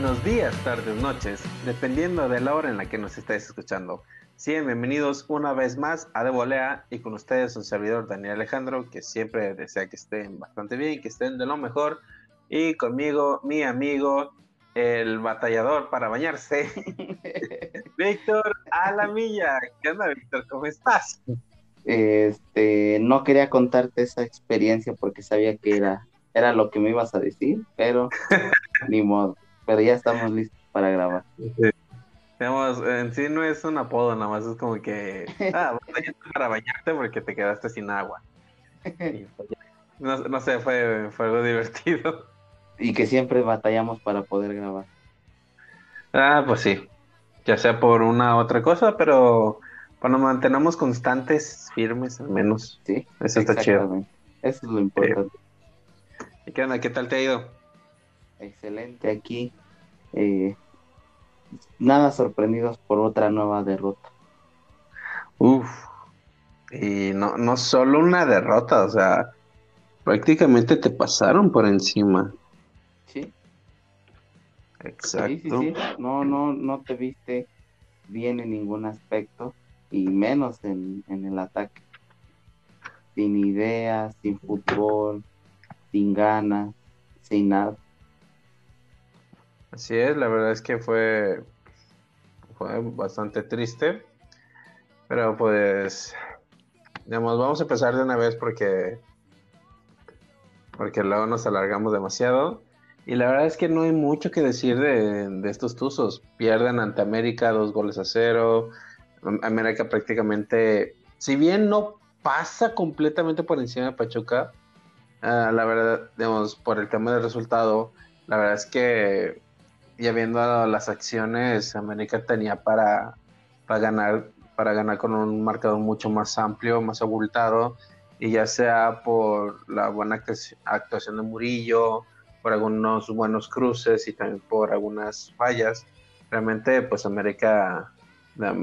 buenos días, tardes, noches, dependiendo de la hora en la que nos estáis escuchando. Sí, bienvenidos una vez más a De Volea y con ustedes un servidor Daniel Alejandro, que siempre desea que estén bastante bien, que estén de lo mejor. Y conmigo, mi amigo, el batallador para bañarse, Víctor Alamilla. ¿Qué onda, Víctor? ¿Cómo estás? Este, no quería contarte esa experiencia porque sabía que era, era lo que me ibas a decir, pero ni modo. Pero ya estamos listos para grabar. Digamos, en sí no es un apodo, nada más es como que, ah, para bañarte porque te quedaste sin agua. Pues no, no sé, fue, fue algo divertido. Y que siempre batallamos para poder grabar. Ah, pues sí. Ya sea por una u otra cosa, pero cuando mantenemos constantes, firmes al menos. Sí. Eso está chido. Eso es lo importante. ¿Y qué onda? ¿Qué tal te ha ido? Excelente aquí. Eh, nada sorprendidos por otra nueva derrota. Uf. Y no, no solo una derrota, o sea, prácticamente te pasaron por encima. Sí. Exacto. Sí, sí, sí. No, no, no te viste bien en ningún aspecto y menos en, en el ataque. Sin ideas, sin fútbol, sin ganas, sin nada. Así es, la verdad es que fue, bastante triste, pero pues, digamos, vamos a empezar de una vez porque, porque luego nos alargamos demasiado. Y la verdad es que no hay mucho que decir de, estos Tuzos. Pierden ante América dos goles a cero. América prácticamente, si bien no pasa completamente por encima de Pachuca, uh, la verdad, digamos, por el tema del resultado, la verdad es que ya viendo las acciones, América tenía para, para ganar para ganar con un marcador mucho más amplio, más abultado, y ya sea por la buena actuación de Murillo, por algunos buenos cruces y también por algunas fallas, realmente pues América,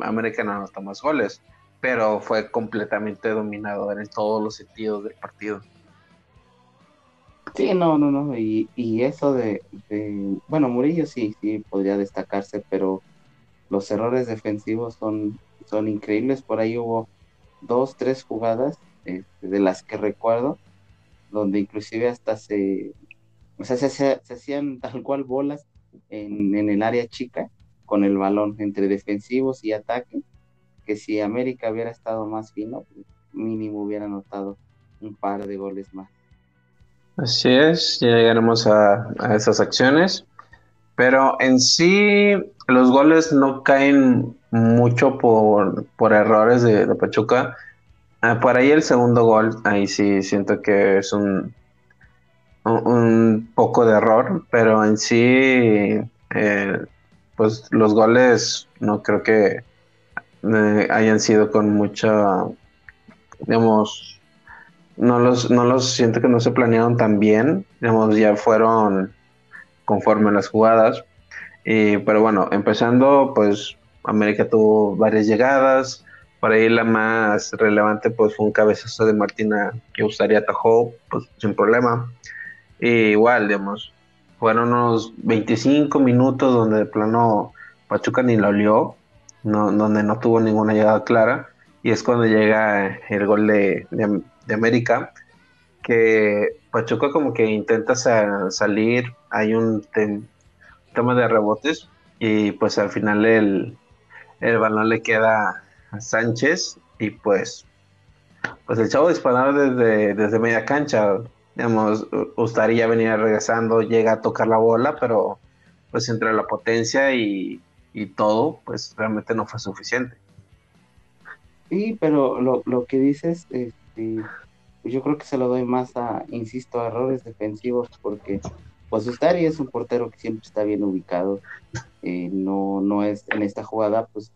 América no anotó más goles, pero fue completamente dominado en todos los sentidos del partido. Sí, no, no, no, y, y eso de, bueno, Murillo sí, sí podría destacarse, pero los errores defensivos son, son increíbles, por ahí hubo dos, tres jugadas este, de las que recuerdo, donde inclusive hasta se, o sea, se, se, hacían tal cual bolas en, en, el área chica con el balón entre defensivos y ataque, que si América hubiera estado más fino, mínimo hubiera anotado un par de goles más. Así es, ya llegaremos a, a esas acciones. Pero en sí, los goles no caen mucho por, por errores de, de Pachuca. Ah, por ahí el segundo gol, ahí sí siento que es un, un, poco de error, pero en sí, eh, pues los goles no creo que eh, hayan sido con mucha, digamos, no los, no los siento que no se planearon tan bien, digamos, ya fueron conforme las jugadas. Y, pero bueno, empezando, pues América tuvo varias llegadas. Por ahí la más relevante pues fue un cabezazo de Martina que gustaría atajó, pues sin problema. Y igual, digamos, fueron unos 25 minutos donde de plano Pachuca ni la olió, no, donde no tuvo ninguna llegada clara. Y es cuando llega el gol de, de, de América, que Pachuca como que intenta sa salir, hay un tema de rebotes y pues al final el, el balón le queda a Sánchez y pues pues el chavo disparar desde, desde media cancha, digamos, gustaría venir regresando, llega a tocar la bola, pero pues entre la potencia y, y todo, pues realmente no fue suficiente. Sí, pero lo, lo que dices, este, yo creo que se lo doy más a, insisto, a errores defensivos, porque pues Ustari es un portero que siempre está bien ubicado, eh, no, no es en esta jugada, pues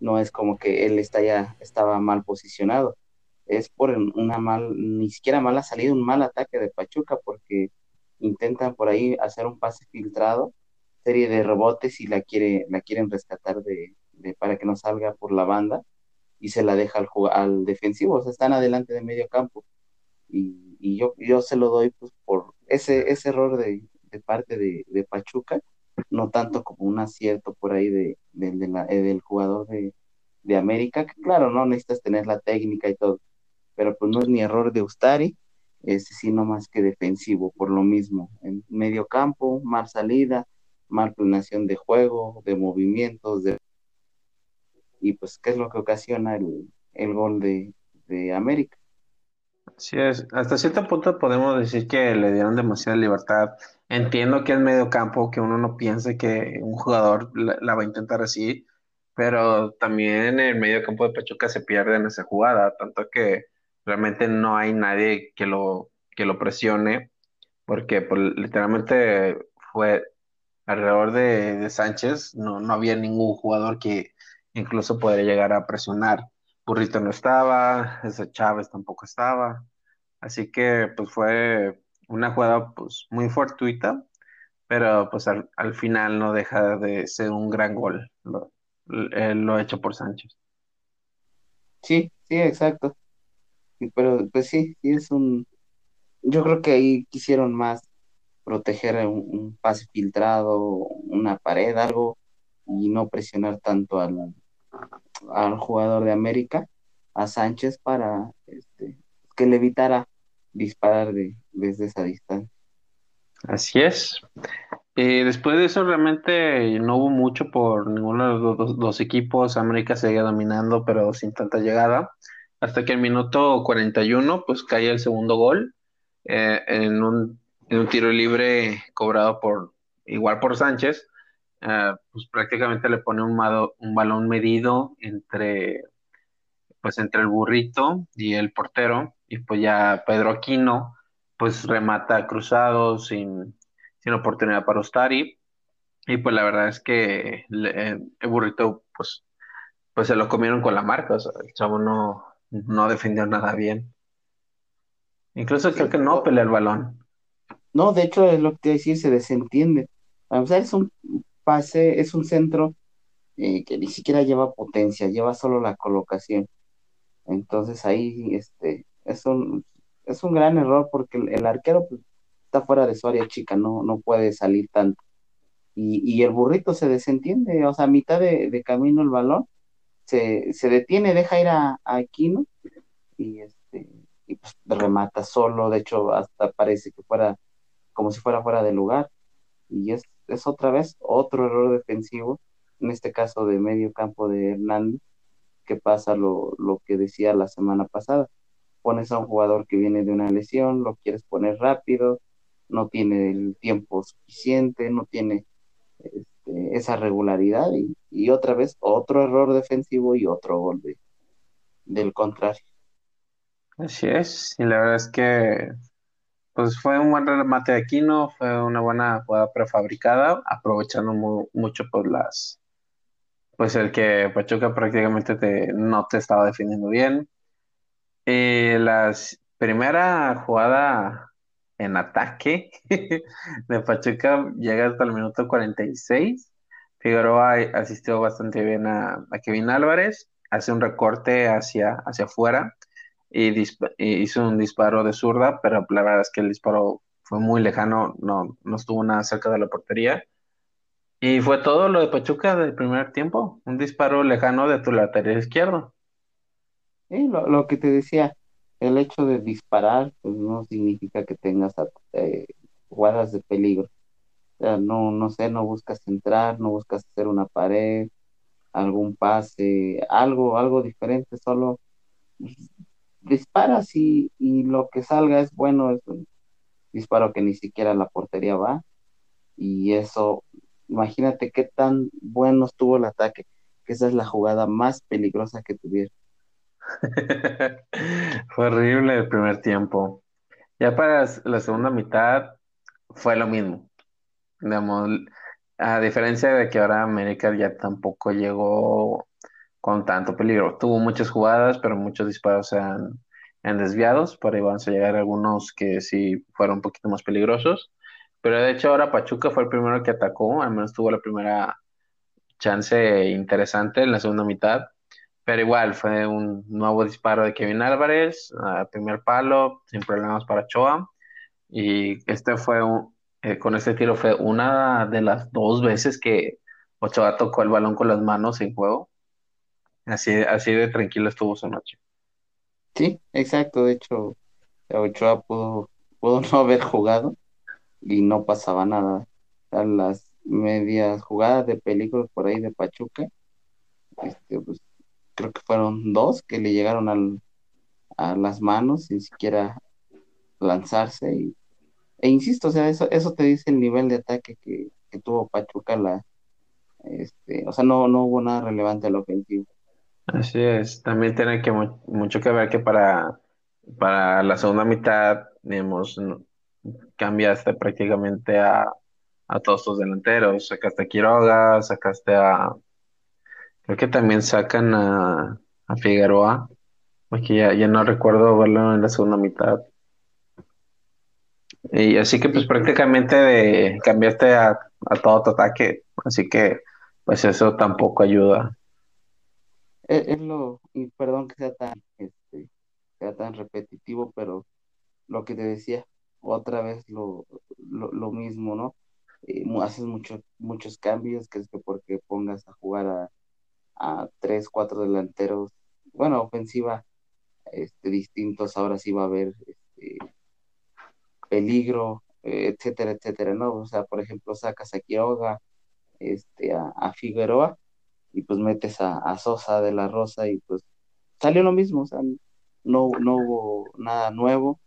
no es como que él está ya, estaba mal posicionado, es por una mal, ni siquiera mala salida, un mal ataque de Pachuca, porque intentan por ahí hacer un pase filtrado, serie de rebotes y la quiere, la quieren rescatar de para que no salga por la banda y se la deja al, al defensivo, o sea, están adelante de medio campo. Y, y yo, yo se lo doy pues por ese, ese error de, de parte de, de, Pachuca no tanto como un acierto por ahí de, eh, del jugador de, de América, que claro, no necesitas tener la técnica y todo, pero pues no es ni error de Ustari, es sino más que defensivo, por lo mismo, en medio campo, mal salida, mal planeación de juego, de movimientos, de... y pues qué es lo que ocasiona el, el gol de, de América. Sí es, hasta cierto punto podemos decir que le dieron demasiada libertad. Entiendo que es medio campo, que uno no piense que un jugador la, va a intentar así, pero también en el medio campo de Pachuca se pierde en esa jugada, tanto que realmente no hay nadie que lo, que lo presione, porque pues, literalmente fue alrededor de, de Sánchez, no, no había ningún jugador que incluso podría llegar a presionar. Burrito no estaba, ese Chávez tampoco estaba. Así que pues fue una jugada pues muy fortuita, pero pues al, final no deja de ser un gran gol lo, lo hecho por Sánchez. Sí, sí, exacto. Pero pues sí, sí es un... Yo creo que ahí quisieron más proteger un, un pase filtrado, una pared, algo, y no presionar tanto al, al jugador de América, a Sánchez, para este, que le evitara disparar de, desde esa distancia. Así es. Eh, después de eso realmente no hubo mucho por ninguno de los dos, equipos. América seguía dominando, pero sin tanta llegada. Hasta que el minuto 41, pues cae el segundo gol eh, en, un, en, un, tiro libre cobrado por igual por Sánchez. Eh, pues prácticamente le pone un, un balón medido entre, pues entre el burrito y el portero, y pues ya Pedro Aquino, pues remata cruzado sin, sin oportunidad para Ostari, y pues la verdad es que el burrito, pues, pues se lo comieron con la marca, o sea, el chavo no, no defendió nada bien. Incluso creo que no pelea el balón. No, de hecho es lo que te decir, se desentiende. O sea, es un pase, es un centro eh, que ni siquiera lleva potencia, lleva solo la colocación. Entonces ahí este, es, un, es un gran error porque el, arquero pues, está fuera de su área chica, no, no puede salir tanto. Y, y el burrito se desentiende, o sea, a mitad de, camino el balón, se, se, detiene, deja ir a, a Aquino y, este, y pues remata solo, de hecho hasta parece que fuera como si fuera fuera de lugar. Y es es otra vez otro error defensivo, en este caso de medio campo de Hernández, que pasa lo, lo que decía la semana pasada. Pones a un jugador que viene de una lesión, lo quieres poner rápido, no tiene el tiempo suficiente, no tiene este, esa regularidad y, y, otra vez otro error defensivo y otro gol de, del contrario. Así es, y la verdad es que pues fue un buen remate de Aquino, fue una buena jugada prefabricada, aprovechando mucho pues las pues el que Pachuca prácticamente te, no te estaba defendiendo bien. Y la primera jugada en ataque de Pachuca llega hasta el minuto 46. Figueroa asistió bastante bien a, a Kevin Álvarez, hace un recorte hacia, hacia afuera y, hizo un disparo de zurda, pero la verdad es que el disparo fue muy lejano, no, no estuvo nada cerca de la portería. Y fue todo lo de Pachuca del primer tiempo, un disparo lejano de tu lateral izquierdo. Sí, lo, que te decía, el hecho de disparar pues no significa que tengas eh, jugadas de peligro. O sea, no, no sé, no buscas entrar, no buscas hacer una pared, algún pase, algo, algo diferente, solo disparas y, y lo que salga es bueno, es un disparo que ni siquiera la portería va. Y eso, imagínate qué tan bueno estuvo el ataque, que esa es la jugada más peligrosa que tuvieron. fue horrible el primer tiempo. Ya para la segunda mitad fue lo mismo. Digamos, a diferencia de que ahora América ya tampoco llegó con tanto peligro. Tuvo muchas jugadas, pero muchos disparos han, han desviados. Por ahí van a llegar algunos que sí fueron un poquito más peligrosos. Pero de hecho ahora Pachuca fue el primero que atacó, al menos tuvo la primera chance interesante en la segunda mitad. Pero igual fue un nuevo disparo de Kevin Álvarez, primer palo, sin problemas para Choa. Y este fue eh, con este tiro fue una de las dos veces que Ochoa tocó el balón con las manos en juego. Así, así de tranquilo estuvo su noche. Sí, exacto. De hecho, Ochoa pudo, pudo no haber jugado y no pasaba nada. Las medias jugadas de peligro por ahí de Pachuca, este, pues, creo que fueron dos que le llegaron al, a las manos sin siquiera lanzarse. Y, e insisto, o sea, eso, eso te dice el nivel de ataque que, que tuvo Pachuca. La, este, o sea, no, no hubo nada relevante al ofensivo. Así es, también tiene que mucho que ver que para, para la segunda mitad, digamos, cambiaste prácticamente a, a todos tus delanteros, sacaste a Quiroga, sacaste a, creo que también sacan a, a Figueroa, porque ya, ya no recuerdo verlo en la segunda mitad. Y así que pues prácticamente cambiaste a, a todo tu ataque, así que pues eso tampoco ayuda. Es, lo, y perdón que sea tan, este, sea tan repetitivo, pero lo que te decía, otra vez lo, lo, mismo, ¿no? Eh, haces mucho, muchos cambios, que es que porque pongas a jugar a, a tres, cuatro delanteros, bueno, ofensiva, este, distintos, ahora sí va a haber este, peligro, eh, etcétera, etcétera, ¿no? O sea, por ejemplo, sacas a Quiroga, este, a, a Figueroa, y pues metes a, Sosa de la Rosa y pues salió lo mismo, o sea, no, no hubo nada nuevo.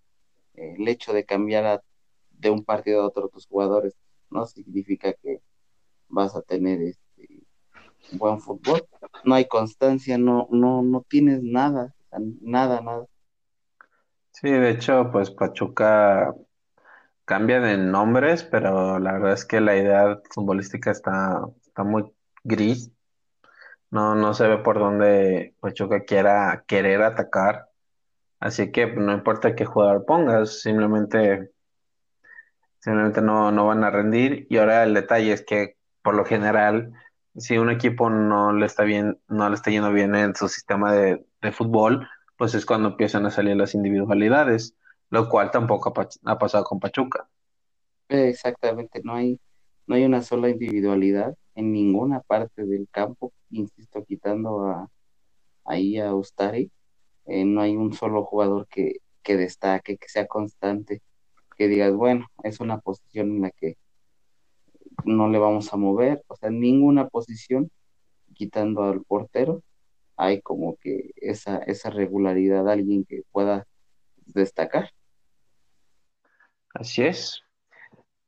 el hecho de cambiar de un partido a otro tus jugadores no significa que vas a tener este buen fútbol. No hay constancia, no, no, no tienes nada, nada, nada. Sí, de hecho, pues Pachuca cambia de nombres, pero la verdad es que la idea futbolística está, está muy gris. No, no se ve por dónde Pachuca quiera querer atacar. Así que no importa qué jugador pongas, simplemente, simplemente no, no van a rendir. Y ahora el detalle es que, por lo general, si un equipo no le está bien, no le está yendo bien en su sistema de, de fútbol, pues es cuando empiezan a salir las individualidades, lo cual tampoco ha, pasado con Pachuca. Exactamente, no hay, no hay una sola individualidad en ninguna parte del campo, insisto, quitando a, ahí a Ustari, eh, no hay un solo jugador que, que destaque, que sea constante, que digas, bueno, es una posición en la que no le vamos a mover, o sea, ninguna posición, quitando al portero, hay como que esa, esa regularidad, alguien que pueda destacar. Así es.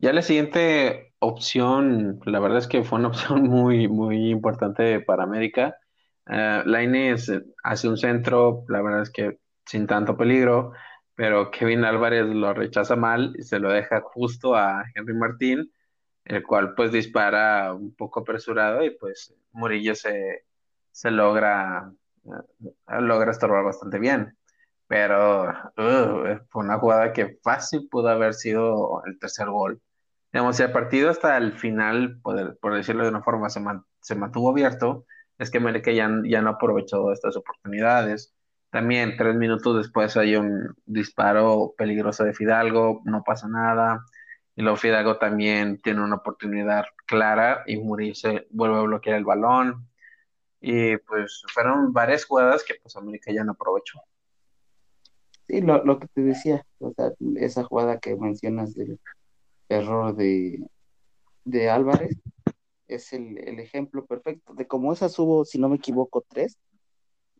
Ya la siguiente opción, la verdad es que fue una opción muy, muy importante para América. Uh, Lainez hace un centro, la verdad es que sin tanto peligro, pero Kevin Álvarez lo rechaza mal y se lo deja justo a Henry Martín, el cual pues dispara un poco apresurado y pues Murillo se, se logra, uh, logra estorbar bastante bien. Pero uh, fue una jugada que fácil pudo haber sido el tercer gol digamos, si el partido hasta el final, por, decirlo de una forma, se, mantuvo abierto, es que América ya, ya no aprovechó estas oportunidades. También tres minutos después hay un disparo peligroso de Fidalgo, no pasa nada. Y luego Fidalgo también tiene una oportunidad clara y Murillo vuelve a bloquear el balón. Y pues fueron varias jugadas que pues América ya no aprovechó. Sí, lo, lo que te decía, o sea, esa jugada que mencionas del error de, de Álvarez es el, ejemplo perfecto de cómo esas hubo, si no me equivoco, tres,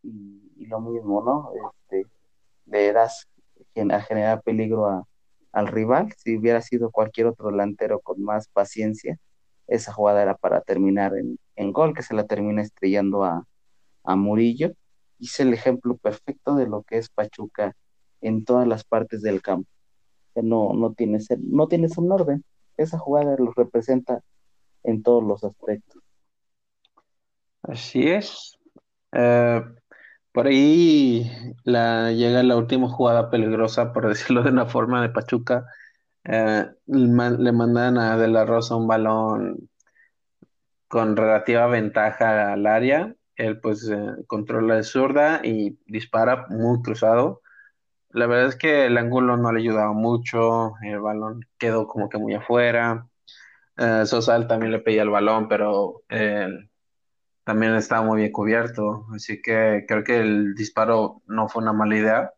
y, lo mismo, ¿no? Este, le das a generar peligro al rival. Si hubiera sido cualquier otro delantero con más paciencia, esa jugada era para terminar en, en gol, que se la termina estrellando a, a Murillo. Es el ejemplo perfecto de lo que es Pachuca en todas las partes del campo no, no, tienes, no tienes un orden. Esa jugada lo representa en todos los aspectos. Así es. Eh, por ahí la, llega la última jugada peligrosa, por decirlo de una forma, de Pachuca. Eh, le mandan a De La Rosa un balón con relativa ventaja al área. Él pues eh, controla de zurda y dispara muy cruzado la verdad es que el ángulo no le ayudaba mucho, el balón quedó como que muy afuera. Eh, Sosal también le pedía el balón, pero eh, también estaba muy bien cubierto, así que creo que el disparo no fue una mala idea,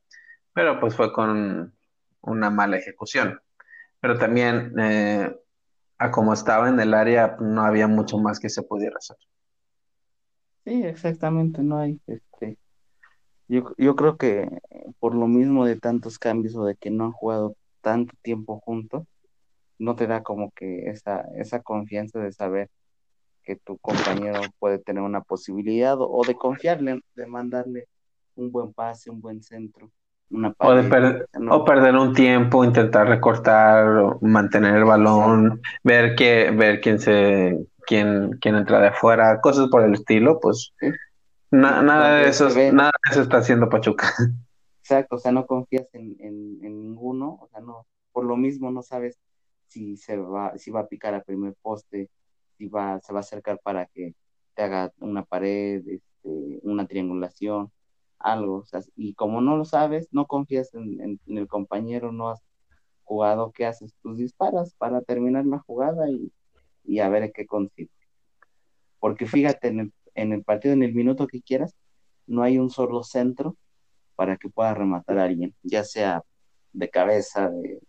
pero pues fue con una mala ejecución. Pero también, eh, a como estaba en el área, no había mucho más que se pudiera hacer. Sí, exactamente, no hay, este, yo, yo creo que por lo mismo de tantos cambios o de que no han jugado tanto tiempo juntos, no te da como que esa, esa confianza de saber que tu compañero puede tener una posibilidad o, o de confiarle, de mandarle un buen pase, un buen centro, una O, de per- o perder un tiempo, intentar recortar, o mantener el balón, exacto, ver que, ver quién se, quién, quién entra de afuera, cosas por el estilo, pues ¿sí? Na- nada de eso, nada de eso está haciendo Pachuca. exacto, o sea, no confías en, en, en ninguno, o sea, no, por lo mismo no sabes si se va, si va a picar a primer poste, si va, se va a acercar para que te haga una pared, este, una triangulación, algo, o sea, y como no lo sabes, no confías en, en- el compañero, no has jugado, ¿qué haces? Tus disparas para terminar la jugada y, y a ver qué consiste. Porque fíjate, en el, en el partido, en el minuto que quieras, no hay un solo centro para que pueda rematar a alguien, ya sea de cabeza, de,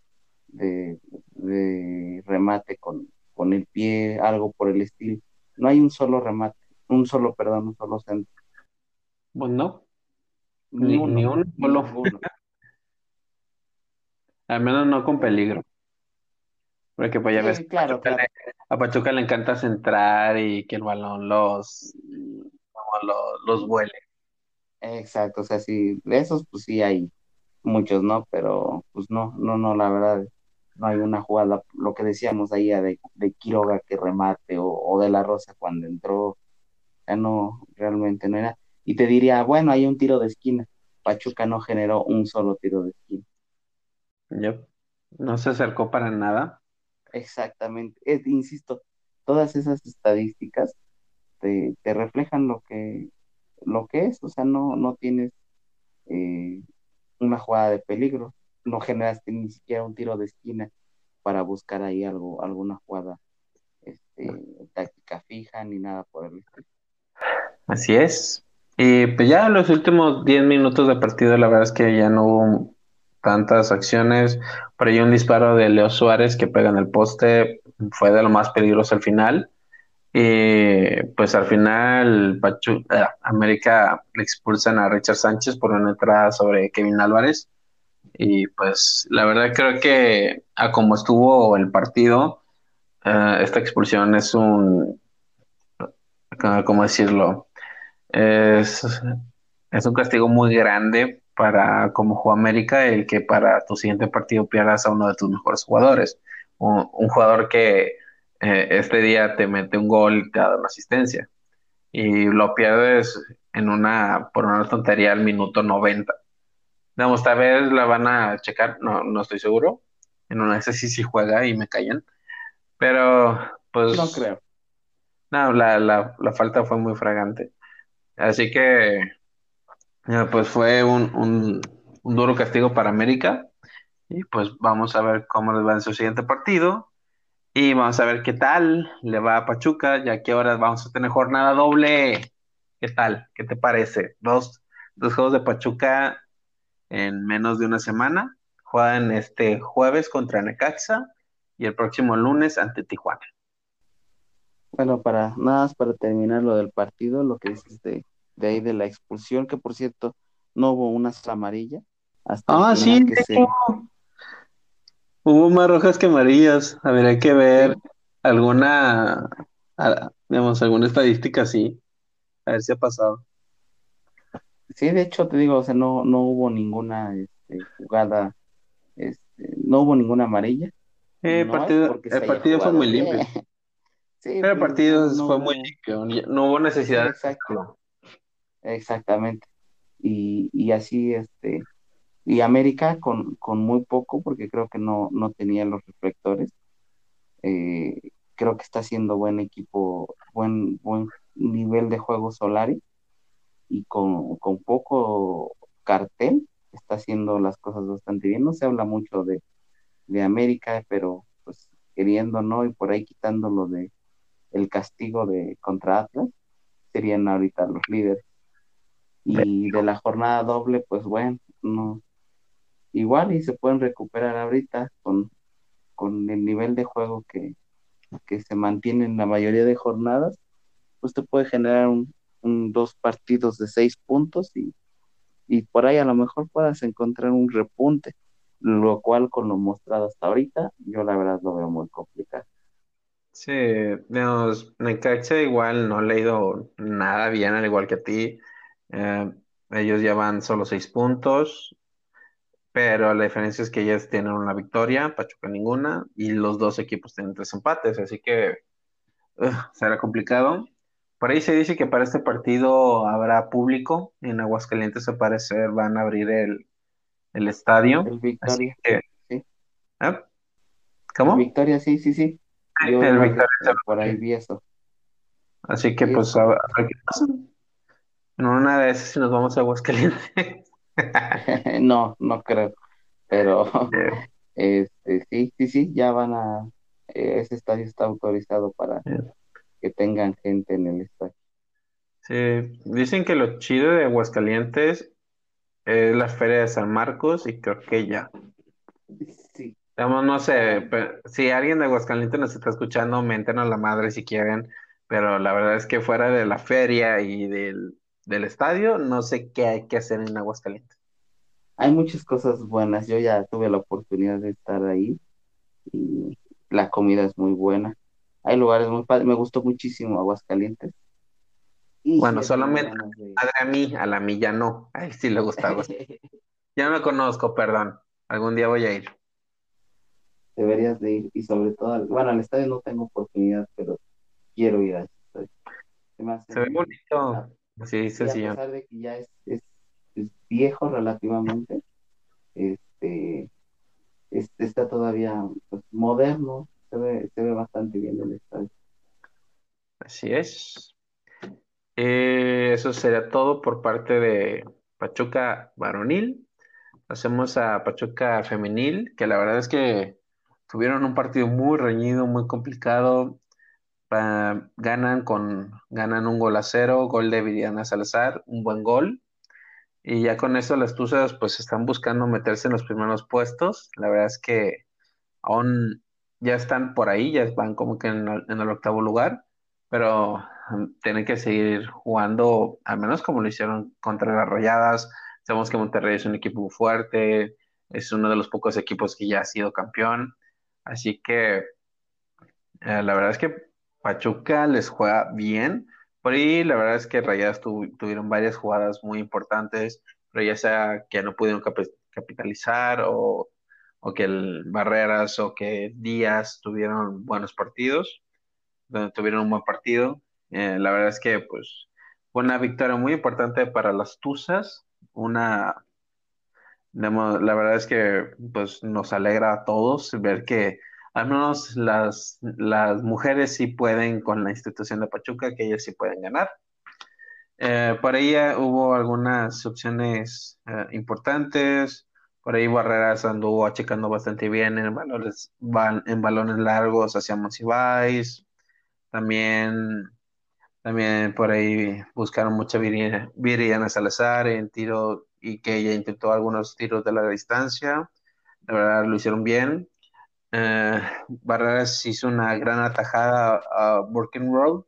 de, de remate con, con el pie, algo por el estilo. No hay un solo remate, un solo, perdón, un solo centro, Pues no, ni ni, ni uno, un solo, ninguno. al menos no con peligro, porque pues ya ves, Sí, a claro, Pachuca le, a Pachuca le encanta centrar y que el balón los, como los, los vuele. Exacto, o sea, sí, de esos pues sí hay muchos, ¿no? Pero pues no, no, no, la verdad, no hay una jugada, lo que decíamos ahí de, de Quiroga que remate o, o de La Rosa cuando entró, ya no, realmente no era. Y te diría, bueno, hay un tiro de esquina. Pachuca no generó un solo tiro de esquina. Yep. No se acercó para nada. Exactamente, Es- insisto, todas esas estadísticas te, te reflejan lo que, lo que es, o sea, no, tienes eh, una jugada de peligro, no generaste ni siquiera un tiro de esquina para buscar ahí algo, alguna jugada este, táctica fija ni nada por el estilo. Así es. Y pues ya los últimos 10 minutos de partido, la verdad es que ya no hubo tantas acciones. Por ahí un disparo de Leo Suárez que pega en el poste fue de lo más peligroso al final. Y pues al final Pachu- eh, América le expulsan a Richard Sánchez por una entrada sobre Kevin Álvarez. Y pues la verdad creo que a como estuvo el partido, eh, esta expulsión es un, ¿cómo decirlo? Es, es un castigo muy grande para como juega América el que para tu siguiente partido pierdas a uno de tus mejores jugadores. Un, un jugador que eh, este día te mete un gol y te da una asistencia y lo pierdes en una por una tontería al minuto 90. Digamos, tal vez la van a checar, no, no estoy seguro. En una esas sí sí juega y me callan. Pero No pues creo. no, la, la, la falta fue muy fragante. Así que pues fue un, un, duro castigo para América y pues vamos a ver cómo les va en su siguiente partido y vamos a ver qué tal le va a Pachuca, ya que ahora vamos a tener jornada doble. ¿Qué tal? ¿Qué te parece? Dos, dos juegos de Pachuca en menos de una semana. Juegan este jueves contra Necaxa y el próximo lunes ante Tijuana. Bueno, para nada más para terminar lo del partido, lo que dices de, ahí de la expulsión, que por cierto no hubo una sola amarilla hasta Ah, sí, que se, hubo más rojas que amarillas. Habría que ver sí, alguna, digamos, alguna estadística así. A ver si ha pasado. sí, de hecho te digo, o sea, no, no hubo ninguna este, jugada, este, no hubo ninguna amarilla, Eh, el no partido, el fue muy limpio. sí, Pero el pues partido no fue muy limpio. No hubo necesidad exacto. Exactamente, y, y así, este, y América con, con muy poco, porque creo que no, no tenía los reflectores, eh, creo que está haciendo buen equipo, buen, buen nivel de juego Solari, y con, con poco cartel está haciendo las cosas bastante bien. No se habla mucho de, de América, pero pues queriendo, ¿no? Y por ahí quitándolo de el castigo de contra Atlas, serían ahorita los líderes. Y de la jornada doble, pues bueno, no, igual y se pueden recuperar ahorita con, con el nivel de juego que, que se mantiene en la mayoría de jornadas, pues te puede generar un, dos partidos de seis puntos y, y por ahí a lo mejor puedas encontrar un repunte, lo cual con lo mostrado hasta ahorita, yo la verdad lo veo muy complicado. Sí, Necaxa igual no ha leído nada bien, al igual que a ti. Eh, ellos llevan solo seis puntos, pero la diferencia es que ellos tienen una victoria, Pachuca ninguna, y los dos equipos tienen tres empates, así que será complicado. Por ahí se dice que para este partido habrá público, en Aguascalientes al parecer van a abrir el, estadio. El Victoria, sí. ¿eh? ¿Cómo? Victoria, sí, sí, sí. Yo el Victoria. Por ahí vi eso. Así que pues a, ver qué pasa. En una de esas si nos vamos a Aguascalientes. no, no creo. Pero este, sí, sí, sí, ya van a. Eh, ese estadio está autorizado para que tengan gente en el estadio. Sí, dicen que lo chido de Aguascalientes es la Feria de San Marcos y creo que ya. Sí. no sé, si alguien de Aguascalientes nos está escuchando, menten a la madre si quieren, pero la verdad es que fuera de la feria y del, del estadio, no sé qué hay que hacer en Aguascalientes. Hay muchas cosas buenas, yo ya tuve la oportunidad de estar ahí y la comida es muy buena. Hay lugares muy padres, me gustó muchísimo Aguascalientes. bueno, solamente a mí, a la milla no, a él sí le gustaba. ya no me conozco, perdón, algún día voy a ir. Deberías de ir y sobre todo, bueno, al estadio no tengo oportunidad, pero quiero ir a ese Se, ve bonito. Sí, sí, sí. A pesar de que ya es, es, viejo relativamente, este, este está todavía pues, moderno, se ve, se ve bastante bien el estadio. Así es. Eh, eso sería todo por parte de Pachuca varonil. Hacemos a Pachuca femenil, que la verdad es que tuvieron un partido muy reñido, muy complicado ganan con ganan un gol a cero, gol de Viriana Salazar, un buen gol. Y ya con eso las Tuzas pues están buscando meterse en los primeros puestos. La verdad es que aún ya están por ahí, ya van como que en el, octavo lugar, pero um, tienen que seguir jugando, al menos como lo hicieron contra las Rayadas. Sabemos que Monterrey es un equipo fuerte, es uno de los pocos equipos que ya ha sido campeón. Así que eh, la verdad es que Pachuca les juega bien. Ahí la verdad es que Rayadas tuvieron varias jugadas muy importantes, pero ya sea que no pudieron capitalizar o, que Barreras o que Díaz tuvieron buenos partidos, donde tuvieron un buen partido. Eh, la verdad es que pues fue una victoria muy importante para las Tuzas, una la verdad es que pues nos alegra a todos ver que al menos las, las mujeres sí pueden con la institución de Pachuca, que ellas sí pueden ganar. Eh, por ahí hubo algunas opciones eh, importantes. Por ahí Barreras anduvo achicando bastante bien en balones, en balones largos hacia Monsiváis. También, también por ahí buscaron mucha Viriana Salazar en tiro y que ella intentó algunos tiros de la distancia. La verdad lo hicieron bien. Eh, Barreras hizo una gran atajada a Road.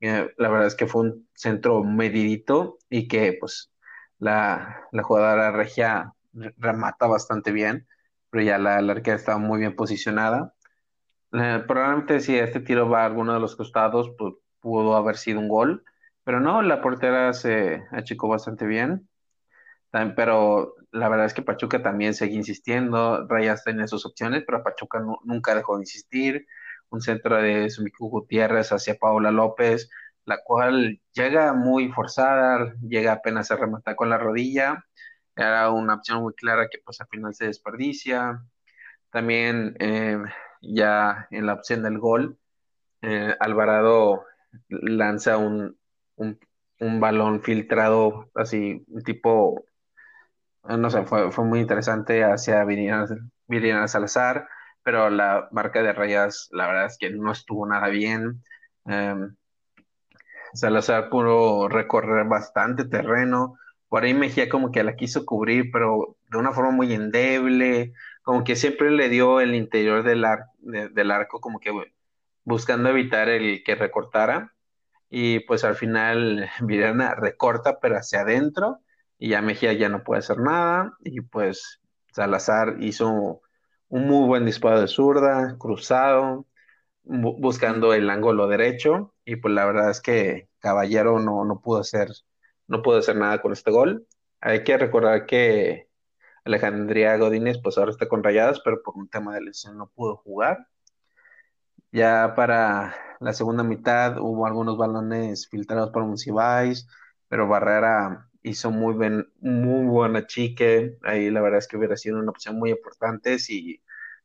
la verdad es que fue un centro medidito y que pues la, jugadora regia remata bastante bien, pero ya la, la arquera estaba muy bien posicionada. Eh, probablemente si este tiro va a alguno de los costados, pues pudo haber sido un gol, pero no, la portera se achicó bastante bien pero la verdad es que Pachuca también sigue insistiendo, Rayas tenía sus opciones, pero Pachuca nunca dejó de insistir, un centro de Sumiku Gutiérrez hacia Paula López, la cual llega muy forzada, llega apenas a rematar con la rodilla, era una opción muy clara que pues al final se desperdicia, también eh, ya en la opción del gol, eh, Alvarado lanza un, un balón filtrado así, tipo no sé, fue, fue muy interesante hacia Viridiana Salazar, pero la marca de rayas, la verdad es que no estuvo nada bien. Um, Salazar pudo recorrer bastante terreno. Por ahí Mejía como que la quiso cubrir, pero de una forma muy endeble, como que siempre le dio el interior del, del arco, como que buscando evitar el que recortara. Y pues al final Viridiana recorta, pero hacia adentro, y ya Mejía ya no puede hacer nada. Y pues Salazar hizo un muy buen disparo de zurda, cruzado, buscando el ángulo derecho y pues la verdad es que Caballero no, no pudo hacer no pudo hacer nada con este gol. Hay que recordar que Alejandría Godínez pues ahora está con rayadas, pero por un tema de lesión no pudo jugar. Ya para la segunda mitad hubo algunos balones filtrados por Monsiváis, pero Barrera hizo muy, bien, muy buena chique. Ahí la verdad es que hubiera sido una opción muy importante si,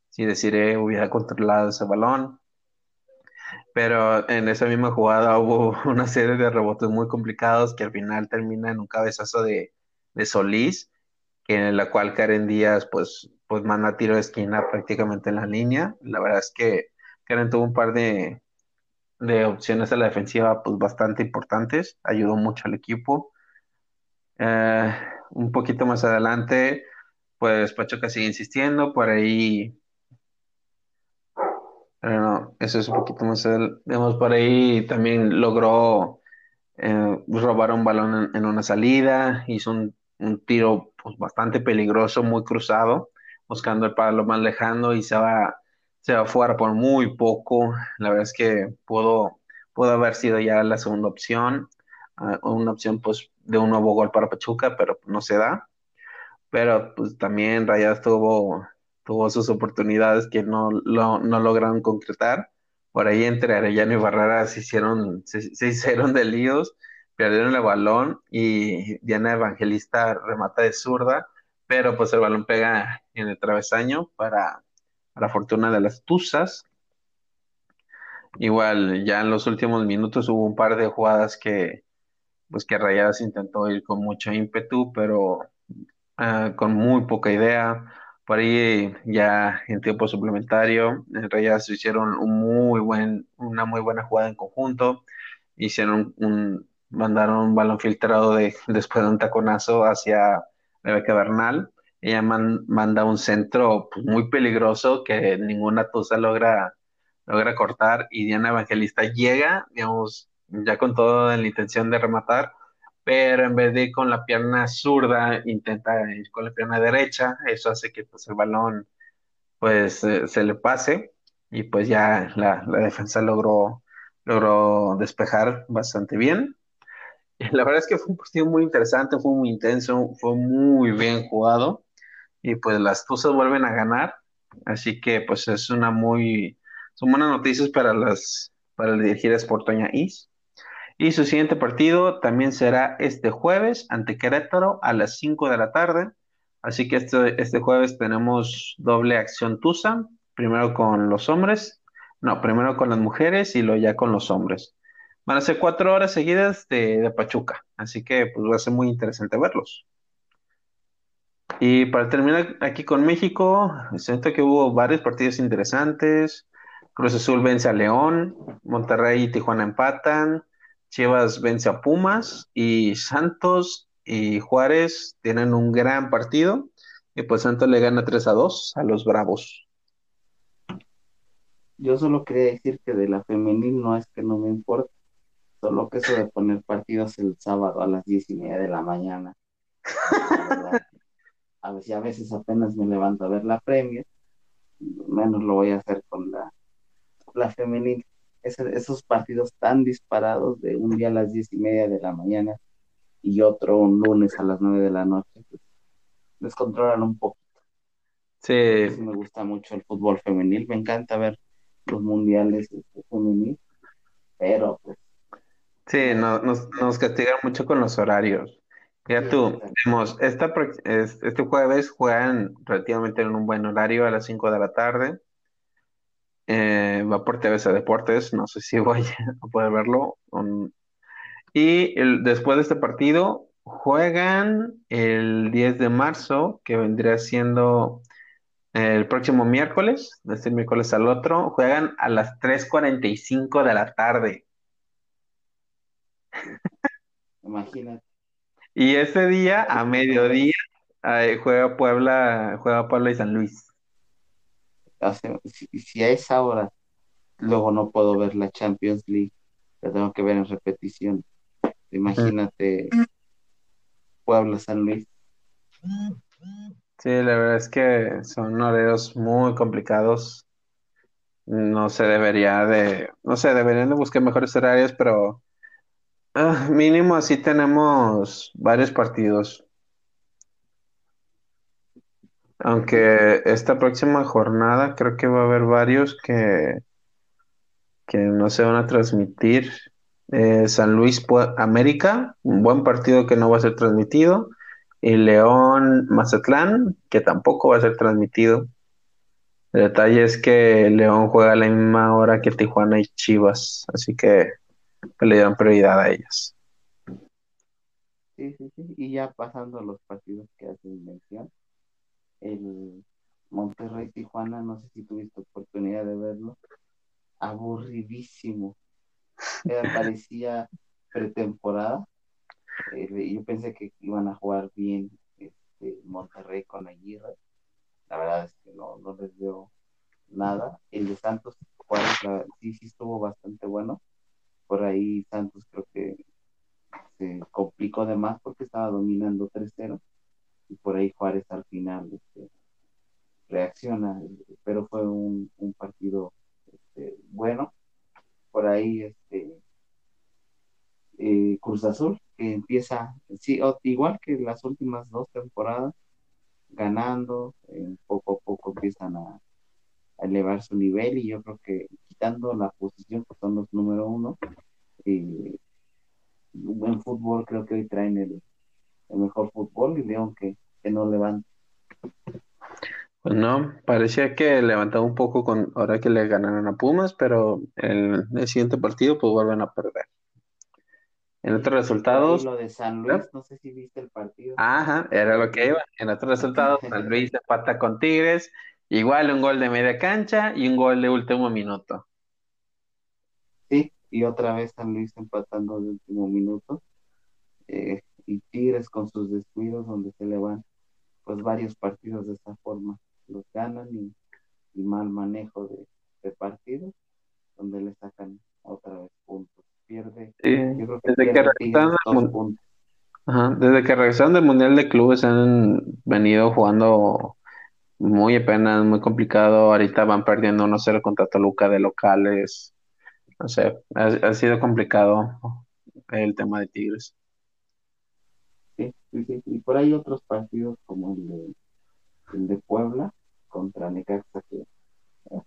si Desiree hubiera controlado ese balón pero en esa misma jugada hubo una serie de rebotes muy complicados que al final termina en un cabezazo de, Solís, que en la cual Karen Díaz pues, pues manda tiro de esquina prácticamente en la línea. La verdad es que Karen tuvo un par de, opciones a la defensiva pues bastante importantes, ayudó mucho al equipo. Eh, un poquito más adelante, pues Pachuca sigue insistiendo, por ahí pero no, eso es un poquito más. Digamos, por ahí también logró eh, robar un balón en, una salida, hizo un, tiro pues, bastante peligroso, muy cruzado, buscando el palo más lejano y se va, se va fuera por muy poco. La verdad es que pudo, pudo haber sido ya la segunda opción, ah, una opción pues de un nuevo gol para Pachuca, pero no se da. Pero pues también Rayadas tuvo tuvo sus oportunidades que no, lo, no lograron concretar. Por ahí entre Arellano y Barrera se hicieron, se, hicieron de líos, perdieron el balón y Diana Evangelista remata de zurda, pero pues el balón pega en el travesaño para, la fortuna de las Tuzas. Igual, ya en los últimos minutos hubo un par de jugadas que, pues que Rayadas intentó ir con mucho ímpetu, pero ah, con muy poca idea. Por ahí ya en tiempo suplementario, en realidad se hicieron un muy buen, una muy buena jugada en conjunto. Hicieron mandaron un balón filtrado de, después de un taconazo hacia Rebeca Bernal. Ella manda un centro pues, muy peligroso que ninguna tusa logra, logra cortar y Diana Evangelista llega, digamos, ya con toda la intención de rematar, pero en vez de ir con la pierna zurda, intenta ir con la pierna derecha, eso hace que pues, el balón pues se le pase y pues ya la, defensa logró, logró despejar bastante bien. la verdad es que fue un partido muy interesante, fue muy intenso, fue muy bien jugado y pues las Tuzas vuelven a ganar, así que pues es una muy, son buenas noticias para las, para dirigir Sportoña East. Y su siguiente partido también será este jueves ante Querétaro a las 5 de la tarde. Así que este, este jueves tenemos doble acción Tusa, primero con los hombres, no, primero con las mujeres y luego ya con los hombres. Van a ser cuatro horas seguidas de, Pachuca, así que pues va a ser muy interesante verlos. Y para terminar aquí con México, siento que hubo varios partidos interesantes. Cruz Azul vence a León, Monterrey y Tijuana empatan, Chivas vence a Pumas y Santos y Juárez tienen un gran partido y pues Santos le gana 3 a 2 a los Bravos. Yo solo quería decir que de la femenil no es que no me importe, solo que eso de poner partidos el sábado a las diez y media de la mañana. a veces, a veces apenas me levanto a ver la Premier, menos lo voy a hacer con la, la femenil esos partidos tan disparados de un día a las diez y media de la mañana y otro un lunes a las nueve de la noche, pues descontrolan un poco. Sí. me gusta mucho el fútbol femenil, me encanta ver los mundiales este, femenil, pero pues... Sí, nos, nos castigan mucho con los horarios. Ya tú, vemos, esta, este jueves juegan relativamente en un buen horario a las 5 de la tarde. Eh, va por TVC Deportes, no sé si voy a poder verlo. y después de este partido juegan el 10 de marzo, que vendría siendo el próximo miércoles, de este miércoles al otro, juegan a las 3.45 de la tarde. Imagínate. Y ese día, a mediodía, eh, juega Puebla, juega Puebla y San Luis. Sea, si, si a esa hora luego no puedo ver la Champions League, la tengo que ver en repetición. Imagínate Puebla San Luis. Sí, la verdad es que son horarios muy complicados. No se debería de, no sé, deberían de buscar mejores horarios, pero ah, mínimo así tenemos varios partidos. Aunque esta próxima jornada creo que va a haber varios que, que no se van a transmitir. Eh, San Luis América, un buen partido que no va a ser transmitido. Y León Mazatlán, que tampoco va a ser transmitido. El detalle es que León juega a la misma hora que Tijuana y Chivas, así que le dieron prioridad a ellas. Sí, sí, sí. Y ya pasando a los partidos que hacen mención, el Monterrey Tijuana, no sé si tuviste oportunidad de verlo, aburridísimo. Era, parecía pretemporada. Eh, yo pensé que iban a jugar bien este, Monterrey con Aguirre. La verdad es que no, no les veo nada. El de Santos Juárez la- sí, sí estuvo bastante bueno. Por ahí Santos creo que se complicó de más porque estaba dominando 3-0 y por ahí Juárez al final este, reacciona, pero fue un, un partido este, bueno. Por ahí este, eh, Cruz Azul, que empieza, sí, igual que las últimas dos temporadas, ganando, poco a poco empiezan a, a elevar su nivel y yo creo que quitando la posición que son los número uno, eh, en fútbol creo que hoy traen el, el mejor fútbol y León que, que no levanta. Pues no, parecía que levantaba un poco con ahora que le ganaron a Pumas, pero el, el siguiente partido pues vuelven a perder. En otros resultados, lo de San Luis, no sé si viste el partido. ajá, era lo que iba. En otros resultados, San Luis empata con Tigres, igual un gol de media cancha y un gol de último minuto. Sí, y otra vez San Luis empatando de último minuto. eh, y Tigres con sus descuidos donde se le van pues varios partidos de esa forma. Los ganan y, y mal manejo de, de partidos donde le sacan otra vez puntos. Pierde, Sí, yo creo que desde que pierde regresaron puntos. ajá, desde que regresaron del Mundial de Clubes han venido jugando muy apenas, muy complicado. Ahorita van perdiendo 1-0 contra Toluca de locales. No sé, ha, ha sido complicado el tema de Tigres. Sí, sí. Y por ahí otros partidos como el de, el de Puebla contra Necaxa que eh,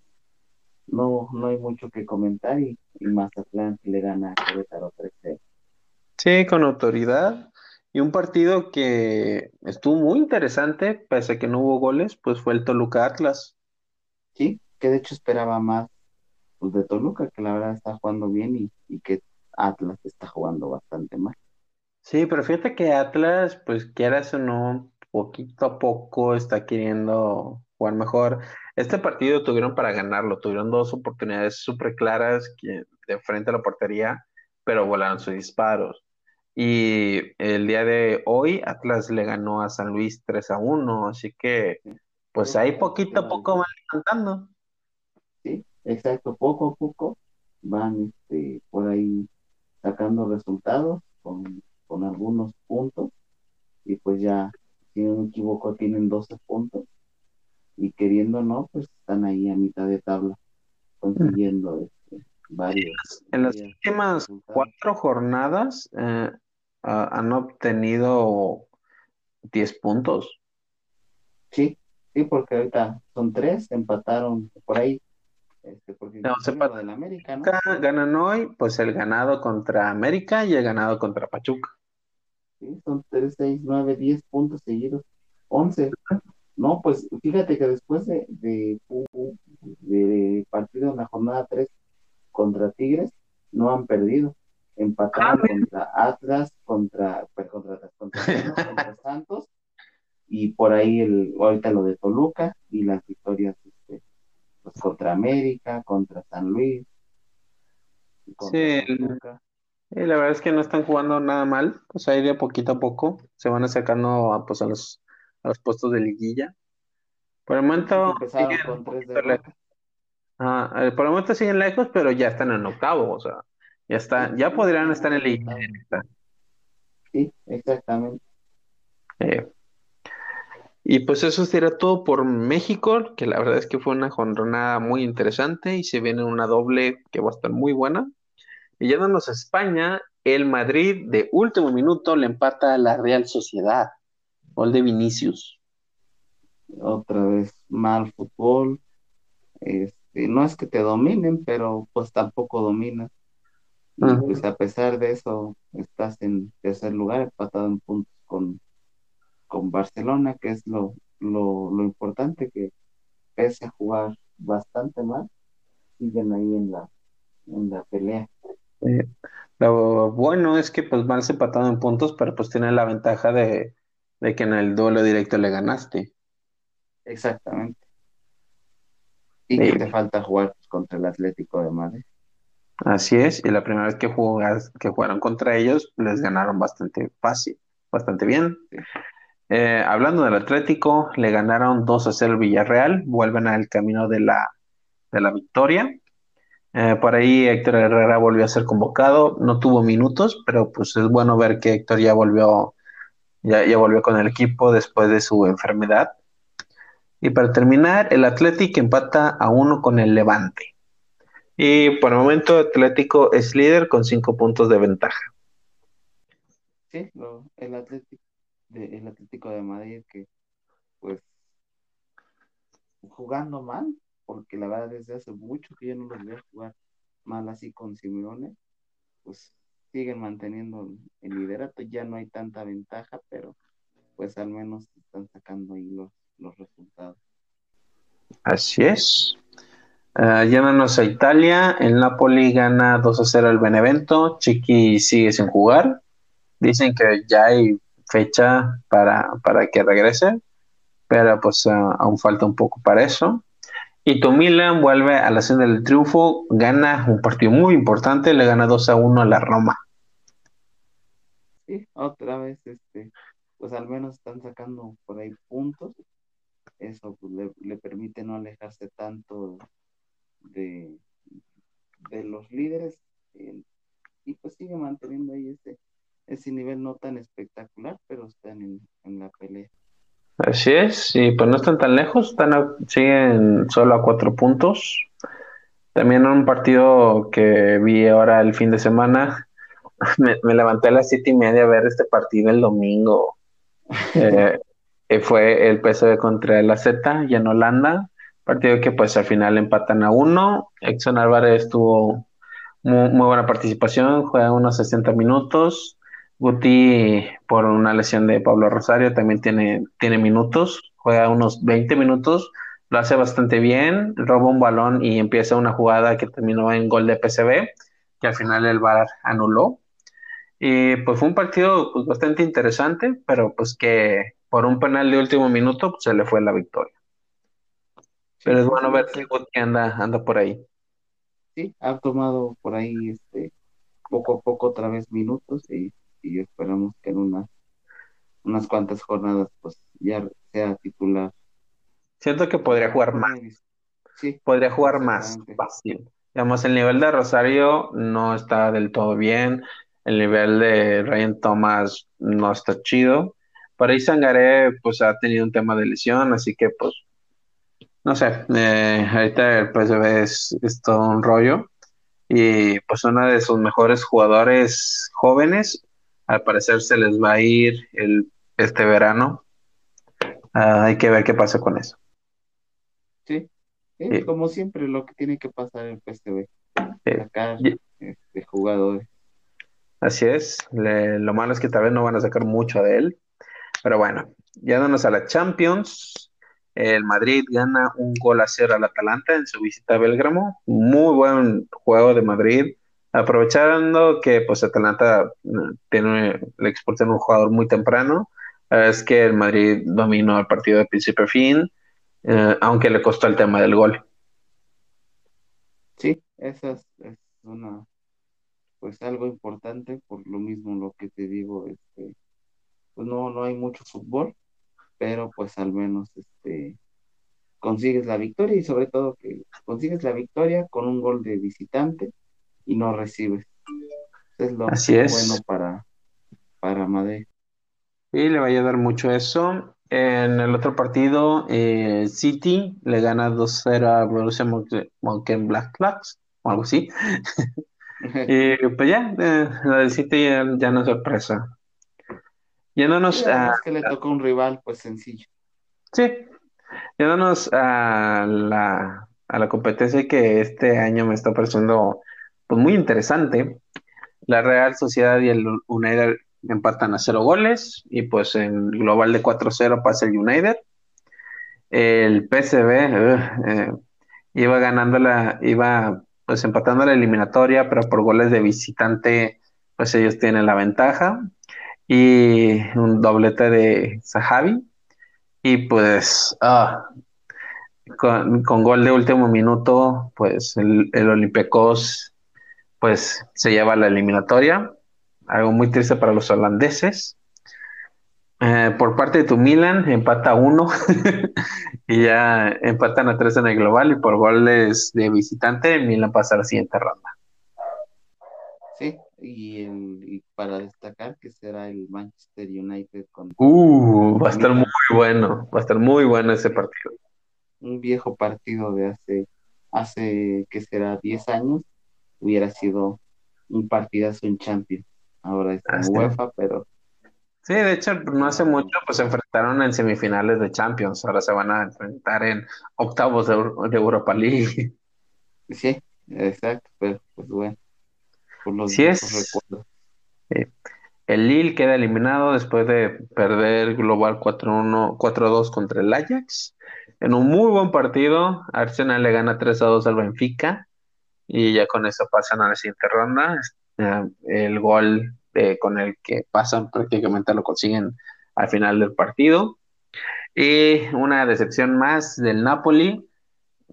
no, no hay mucho que comentar y, y Mazatlán le gana a Querétaro 3-0. Sí, con autoridad. Y un partido que estuvo muy interesante, pese a que no hubo goles, pues fue el Toluca Atlas. Sí, que de hecho esperaba más pues, de Toluca, que la verdad está jugando bien y, y que Atlas está jugando bastante mal. Sí, pero fíjate que Atlas, pues quieras o no, poquito a poco está queriendo jugar mejor. Este partido tuvieron para ganarlo, tuvieron dos oportunidades súper claras que, de frente a la portería, pero volaron sus disparos. Y el día de hoy Atlas le ganó a San Luis 3 a 1, así que pues ahí poquito a poco van levantando. Sí, exacto, poco a poco van este, por ahí sacando resultados con, con algunos puntos y pues ya, si no me equivoco, tienen 12 puntos y queriendo o no, pues están ahí a mitad de tabla consiguiendo este, varios. En las últimas resultados. cuatro jornadas eh, ha- han obtenido 10 puntos. Sí, sí, porque ahorita son tres, empataron por ahí, este, porque No, se del América, ¿no? Ganan hoy, pues el ganado contra América y el ganado contra Pachuca. Sí, son tres, seis, nueve, diez puntos seguidos, once. No, pues fíjate que después de, de, de partido en la jornada 3 contra Tigres, no han perdido. empataron contra Atlas, contra, pues, contra, contra, Santos, y por ahí el, ahorita lo de Toluca y las victorias este, pues, contra América, contra San Luis. sí, la verdad es que no están jugando nada mal, pues ahí de poquito a poco se van acercando a, pues, a los, a los puestos de liguilla. Por el momento siguen, ah, eh, por el momento siguen lejos, pero ya están en octavo, o sea, ya está, ya podrían estar en liguilla Sí, exactamente. Eh, y pues eso sería todo por México, que la verdad es que fue una jornada muy interesante y se viene una doble que va a estar muy buena. Y yéndonos a España, el Madrid de último minuto le empata a la Real Sociedad. Gol de Vinicius. Otra vez mal fútbol. Este, no es que te dominen, pero pues tampoco dominas. Y pues a pesar de eso, estás en tercer lugar, empatado en puntos con, con Barcelona, que es lo, lo, lo importante, que pese a jugar bastante mal, siguen ahí en la, en la pelea. Eh, lo bueno es que pues van empatado en puntos, pero pues tiene la ventaja de, que en el duelo directo le ganaste. Exactamente. Y que te falta jugar pues, contra el Atlético de Madrid. Así es, y la primera vez que, jugas, que jugaron contra ellos, les ganaron bastante fácil, bastante bien. Eh, hablando del Atlético, le ganaron 2 a 0 Villarreal, vuelven al camino de la, de la victoria. Eh, por ahí Héctor Herrera volvió a ser convocado, no tuvo minutos, pero pues es bueno ver que Héctor ya volvió, ya, ya volvió con el equipo después de su enfermedad. Y para terminar, el Atlético empata a uno con el Levante. Y por el momento Atlético es líder con cinco puntos de ventaja. Sí, el Atlético el Atlético de Madrid que pues jugando mal, porque la verdad desde hace mucho que yo no los veo jugar mal así con Simeone, pues siguen manteniendo el liderato, ya no hay tanta ventaja, pero pues al menos están sacando ahí los, los resultados. Así es. Uh, a Italia, el Napoli gana 2 a 0 al Benevento, Chiqui sigue sin jugar, dicen que ya hay fecha para, para que regrese, pero pues uh, aún falta un poco para eso. Y tu Milan vuelve a la senda del triunfo, gana un partido muy importante, le gana 2 a 1 a la Roma. Sí, otra vez, este, pues al menos están sacando por ahí puntos. Eso pues, le, permite no alejarse tanto de, de los líderes eh, y pues sigue manteniendo ahí ese, ese nivel no tan espectacular, pero están en, en la pelea. Así es, y pues no están tan lejos, están siguen solo a cuatro puntos. También un partido que vi ahora el fin de semana, me, levanté a las siete y media a ver este partido el domingo. Eh, fue el PSV contra la Z y en Holanda, partido que pues al final empatan a uno. Exxon Álvarez tuvo muy, muy buena participación, juega unos 60 minutos. Guti, por una lesión de Pablo Rosario, también tiene, tiene minutos, juega unos 20 minutos, lo hace bastante bien, roba un balón y empieza una jugada que terminó en gol de PCB, que al final el VAR anuló. Y pues fue un partido pues, bastante interesante, pero pues que por un penal de último minuto pues, se le fue la victoria. Pero es bueno ver que Guti anda, anda por ahí. Sí, ha tomado por ahí este poco a poco otra vez minutos y y esperamos que en unas, unas cuantas jornadas pues ya sea titular. Siento que podría jugar más. Sí, podría jugar más fácil. Digamos, el nivel de Rosario no está del todo bien. El nivel de Ryan Thomas no está chido. Por ahí Sangaré pues ha tenido un tema de lesión, así que pues no sé, eh, ahorita el PSV es, es todo un rollo y pues uno de sus mejores jugadores jóvenes al parecer se les va a ir el, este verano. Ah, hay que ver qué pasa con eso. Sí, como siempre lo que tiene que pasar en PSV. Sacar este, jugadores. Así es. lo malo es que tal vez no van a sacar mucho de él. Pero bueno, ya dándonos a la Champions. El Madrid gana un gol a cero al Atalanta en su visita a Belgramo. Muy buen juego de Madrid. Aprovechando que pues Atalanta mm, tiene, le exportan un jugador muy temprano, es que el Madrid dominó el partido de principio a fin, eh, aunque le costó el tema del gol. Sí, esa es, una, pues algo importante, por lo mismo lo que te digo, este, pues no, no hay mucho fútbol, pero pues al menos este consigues la victoria y sobre todo que consigues la victoria con un gol de visitante y no recibes. Es lo Así es. bueno para, para Madrid. Y le va a ayudar mucho eso. En el otro partido, eh, City le gana 2-0 a Borussia Mönchengladbach o algo así. y pues ya, eh, la del City ya, no es sorpresa. Ya no nos... es que le tocó un rival pues sencillo. Sí, Yéndonos a la, a la competencia que este año me está pareciendo pues, muy interesante. La Real Sociedad y el United empatan a cero goles y pues en global de 4-0 pasa el United. El PSV eh, iba ganando la, iba pues empatando la eliminatoria, pero por goles de visitante, pues ellos tienen la ventaja. Y un doblete de Sahabi. Y pues ah, con, gol de último minuto, pues el, el Olympiacos pues se lleva la eliminatoria. Algo muy triste para los holandeses. Eh, por parte de tu Milan, empata uno y ya empatan a tres en el global y por goles de visitante, Milan pasa a la siguiente ronda. Sí, y, para destacar que será el Manchester United con... Uh, va a estar muy bueno, va a estar muy bueno ese partido. Un viejo partido de hace, hace que será 10 años, hubiera sido un partidazo en Champions. Ahora es en UEFA, pero... Sí, de hecho, no hace mucho pues se enfrentaron en semifinales de Champions, ahora se van a enfrentar en octavos de, Europa League. Sí, exacto, pero pues bueno, por los sí es. El Lille queda eliminado después de perder global 4-1, 4-2 contra el Ajax. En un muy buen partido, Arsenal le gana 3-2 al Benfica y ya con eso pasan a la siguiente ronda. Eh, el gol con el que pasan prácticamente lo consiguen al final del partido. Y una decepción más del Napoli.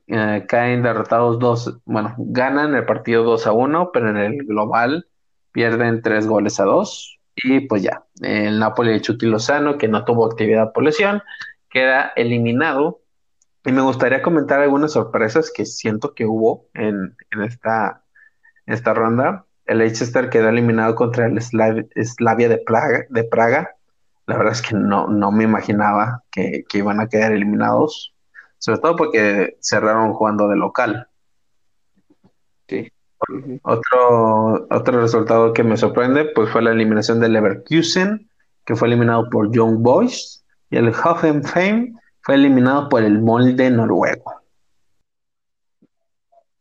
Eh, caen derrotados dos, bueno, ganan el partido 2 a 1, pero en el global pierden 3 goles a 2. Y pues ya, el Napoli de Chucky Lozano, que no tuvo actividad por lesión, queda eliminado. Y me gustaría comentar algunas sorpresas que siento que hubo en, esta, esta ronda. El Leicester quedó eliminado contra el Slavia de Praga, de Praga. La verdad es que no, no me imaginaba que, que iban a quedar eliminados, sobre todo porque cerraron jugando de local. Sí. Otro, otro resultado que me sorprende pues fue la eliminación del Leverkusen, que fue eliminado por Young Boys, y el Hoffenheim fue eliminado por el Molde noruego.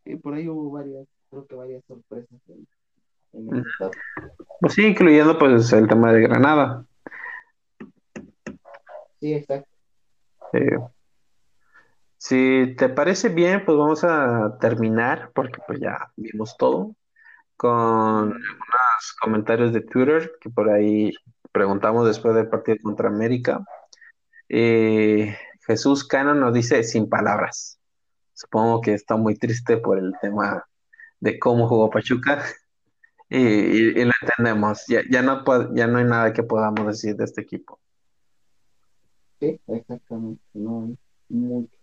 Y por ahí hubo varias, creo que varias sorpresas. pues sí, incluyendo pues el tema de Granada. Sí, exacto. Si te parece bien, pues vamos a terminar, porque pues ya vimos todo, con algunos comentarios de Twitter que por ahí preguntamos después del partido contra América. Eh, Jesús Cano nos dice sin palabras. Supongo que está muy triste por el tema de cómo jugó Pachuca. Y, lo entendemos. Ya, ya, no, ya no hay nada que podamos decir de este equipo. Sí, exactamente. No hay mucho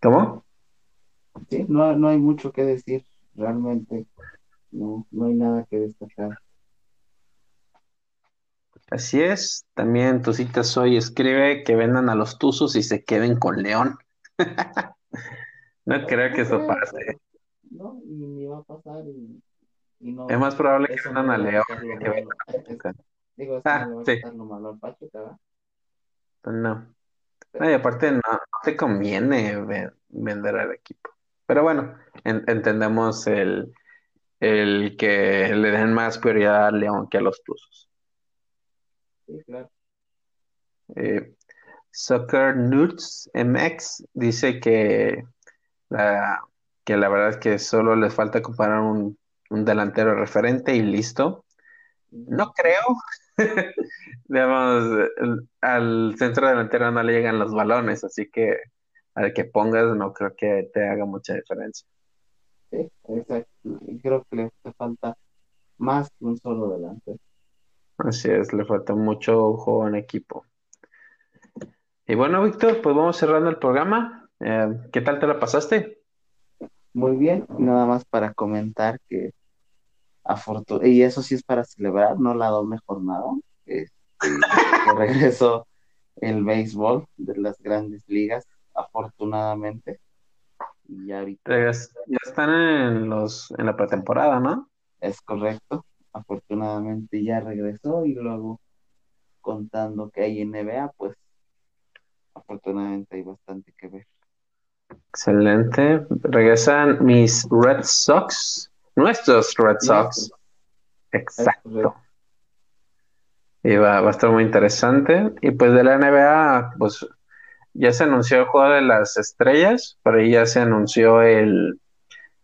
¿Cómo? Sí, no, no hay mucho que decir, realmente. No, no hay nada que destacar. Así es, también tu cita hoy escribe que vendan a los Tuzos y se queden con León. no creo que eso pase. No, ni, va a pasar. Y, no, es más probable que vendan a León que vendan a Digo, ah, no sí. lo malo al Pachuca, pues no. y aparte no, te conviene vender al equipo. Pero bueno, entendemos el, el que le den más prioridad a León que a los Tuzos. Sí, claro. Eh, Soccer Nuts MX dice que la, que la verdad es que solo les falta comparar un, un delantero referente y listo. No creo. Digamos, al centro delantero no le llegan los balones, así que al que pongas no creo que te haga mucha diferencia. Sí, exacto. Creo que le falta más que un solo delante. Así es, le falta mucho juego en equipo. Y bueno, Víctor, pues vamos cerrando el programa. Eh, ¿qué tal te la pasaste? Muy bien, nada más para comentar que afortun y eso sí es para celebrar, no la doble jornada, este, que regresó el béisbol de las grandes ligas, afortunadamente. Y ya ahorita Eh, Ya están en los en la pretemporada, ¿no? es correcto, afortunadamente ya regresó y luego contando que hay NBA, pues afortunadamente hay bastante que ver. Excelente. Regresan mis Red Sox, nuestros Red Sox. Exacto. Y va, va a estar muy interesante. Y pues de la NBA, pues ya se anunció el juego de las estrellas, por ahí ya se anunció el,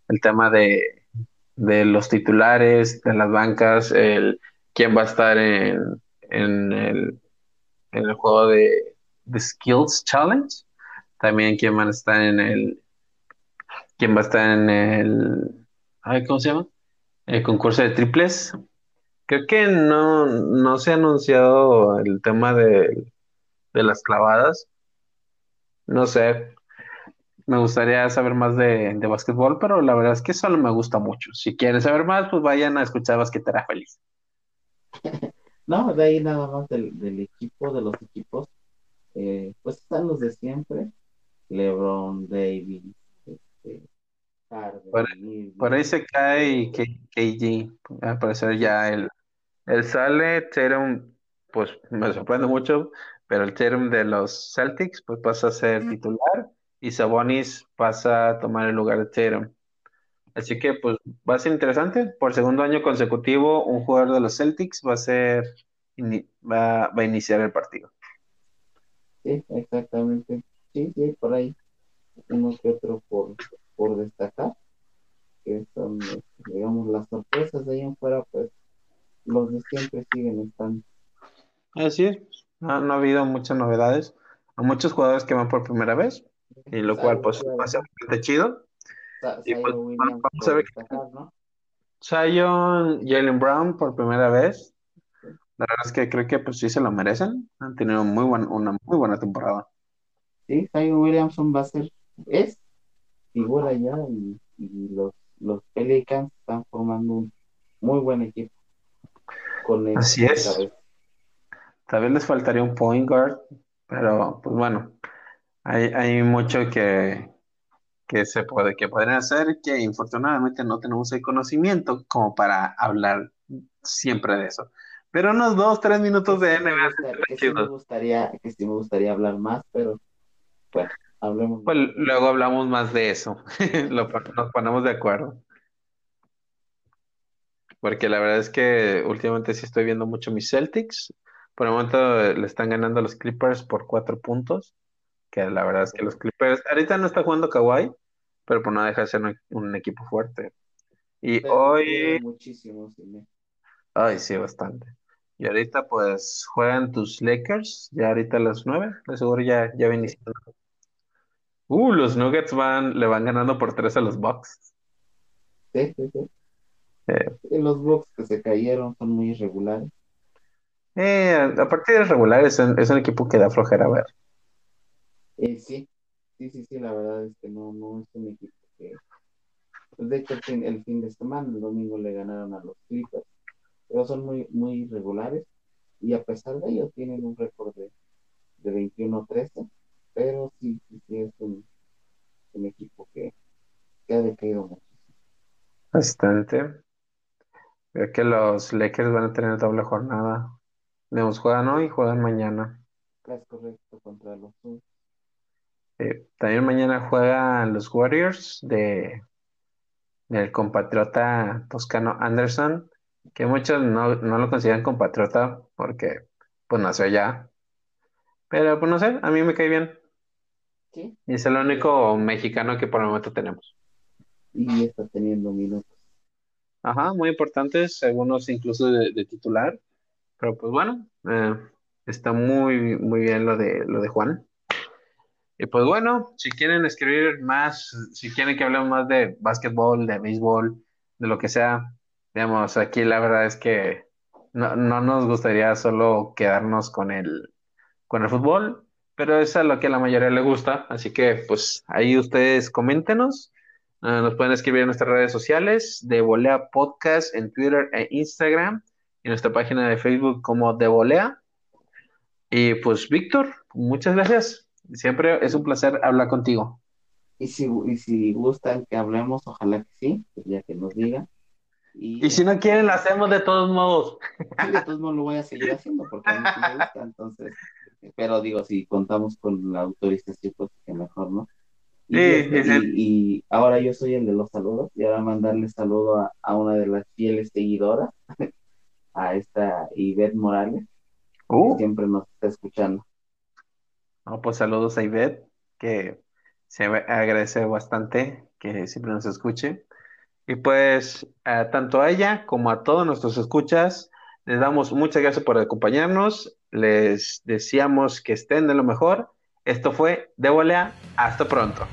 el tema de, de los titulares, de las bancas, el quién va a estar en, en el, en el juego de, de Skills Challenge. También quién va a estar en el, quién va a estar en el, ay, ¿cómo se llama? El concurso de triples. Creo que no, no se ha anunciado el tema de, de las clavadas. No sé, me gustaría saber más de, de básquetbol, pero la verdad es que solo me gusta mucho. Si quieren saber más, pues vayan a escuchar Basquetera Feliz. No, de ahí nada más del, del equipo, de los equipos, eh, pues están los de siempre, LeBron, Davis, este, Harden, Por- Por ahí se cae KG, al parecer ya él, él sale, Tatum, pues me sorprende mucho, pero el Tatum de los Celtics pues pasa a ser titular y Sabonis pasa a tomar el lugar de Tatum. Así que pues va a ser interesante. Por segundo año consecutivo, un jugador de los Celtics va a ser, va, va a iniciar el partido. Sí, exactamente. Sí, sí, por ahí. Uno que otro por, por destacar, que son, digamos, las sorpresas de ahí en fuera, pues los de siempre siguen estando. Así es, no, no ha habido muchas novedades. Hay muchos jugadores que van por primera vez, y lo cual pues va a ser bastante chido. Sa- y pues, Williams vamos a ver destacar, ¿no? Zion, Jalen Brown por primera vez. La verdad es que creo que pues sí se lo merecen. Han tenido muy buen- una muy buena temporada. Sí, Zion Williamson va a ser, es figura ya y, y los, los Pelicans están formando un muy buen equipo con él Así es. Tal vez les faltaría un point guard, pero pues bueno, hay, hay mucho que, que se puede, que podrían hacer que infortunadamente no tenemos el conocimiento como para hablar siempre de eso. Pero unos dos, tres minutos de sí NBA gusta- que sí me gustaría, que sí me gustaría hablar más, pero bueno, hablemos. Pues luego hablamos más de eso. Lo nos ponemos de acuerdo. Porque la verdad es que últimamente sí estoy viendo mucho mis Celtics. Por el momento eh, le están ganando a los Clippers por cuatro puntos. Que la verdad es que los Clippers, ahorita no está jugando Kawhi, pero pues no deja de ser un, un equipo fuerte. Y Pero hoy, muchísimo, sí, ay, sí, bastante. Y ahorita pues juegan tus Lakers, ya ahorita a las nueve, de seguro ya, ya iniciando. Uh, los Nuggets van, le van ganando por tres a los Bucks. sí, sí, sí. Eh, Los Bucks que se cayeron son muy irregulares. Eh, a partir de regular es un, es un equipo que da flojera a ver. Eh, sí, sí, sí, sí, la verdad es que no, no es un equipo que... pues, de hecho, el fin, el fin de semana, el domingo le ganaron a los Clippers, pero son muy, muy irregulares y a pesar de ello tienen un récord de, de 21-13, pero sí, sí, sí, es un, un equipo que, que ha decaído mucho. Bastante. Creo que los Lakers van a tener doble jornada. Nos juegan hoy y juegan mañana. Es correcto contra los Suns. Eh, también mañana juegan los Warriors de del compatriota toscano Anderson, que muchos no, no lo consideran compatriota porque pues nació allá. Pero pues no sé, a mí me cae bien. Sí, Y es el único mexicano que por el momento tenemos. y está teniendo minutos. Ajá, muy importantes, algunos incluso de, titular. Pero pues bueno, eh, está muy, muy bien lo de, lo de Juan. Y pues bueno, si quieren escribir más, si quieren que hablemos más de básquetbol, de béisbol, de lo que sea, digamos, aquí la verdad es que no, no nos gustaría solo quedarnos con el, con el fútbol, pero es a lo que a la mayoría le gusta, así que pues ahí ustedes coméntenos, ah, nos pueden escribir en nuestras redes sociales, de Volea Podcast en Twitter e Instagram, en nuestra página de Facebook como de Volea. Y pues Víctor, muchas gracias. Siempre es un placer hablar contigo. Y si, y si gustan que hablemos, ojalá que sí, pues ya que nos digan. Y, si no quieren, lo hacemos de todos modos. Sí, de todos modos lo voy a seguir haciendo porque a mí me gusta, entonces. Pero digo, si contamos con la autorización, pues que mejor, ¿no? Y, y, ahora yo soy el de los saludos y ahora mandarle saludo a, a una de las fieles seguidoras, a esta Ivette Morales, que uh. siempre nos está escuchando. No, pues saludos a Ivette, que se agradece bastante que siempre nos escuche. Y pues, tanto a ella como a todos nuestros escuchas, les damos muchas gracias por acompañarnos. Les deseamos que estén de lo mejor. Esto fue De. Hasta pronto.